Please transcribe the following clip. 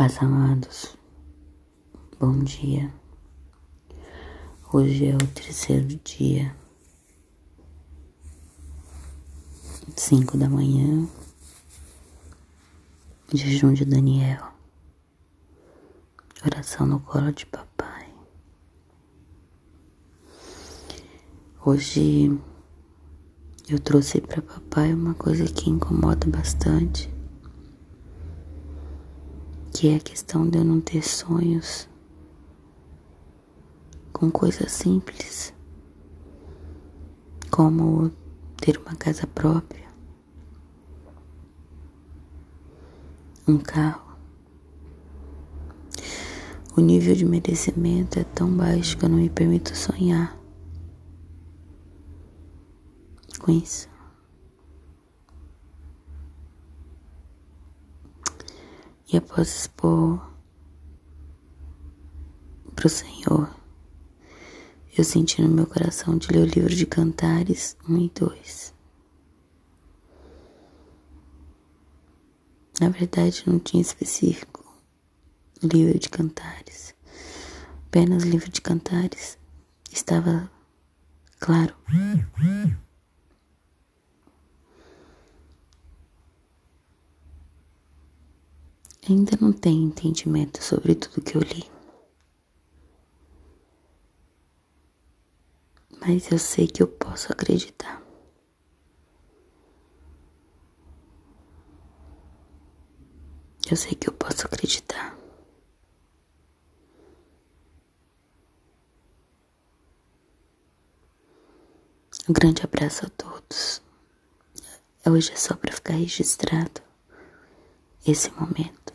Paz amados, bom dia. Hoje é o terceiro dia, cinco da manhã, jejum de Daniel, oração no colo de papai. Hoje eu trouxe para papai uma coisa que incomoda bastante que é a questão de eu não ter sonhos com coisas simples, como ter uma casa própria, um carro. O nível de merecimento é tão baixo que eu não me permito sonhar com isso. E após expor para o Senhor, eu senti no meu coração de ler o livro de Cantares 1 e 2. Na verdade, não tinha específico livro de Cantares, apenas livro de Cantares. Estava claro. Ainda não tenho entendimento sobre tudo que eu li. Mas eu sei que eu posso acreditar. Eu sei que eu posso acreditar. Um grande abraço a todos. Hoje é só para ficar registrado esse momento.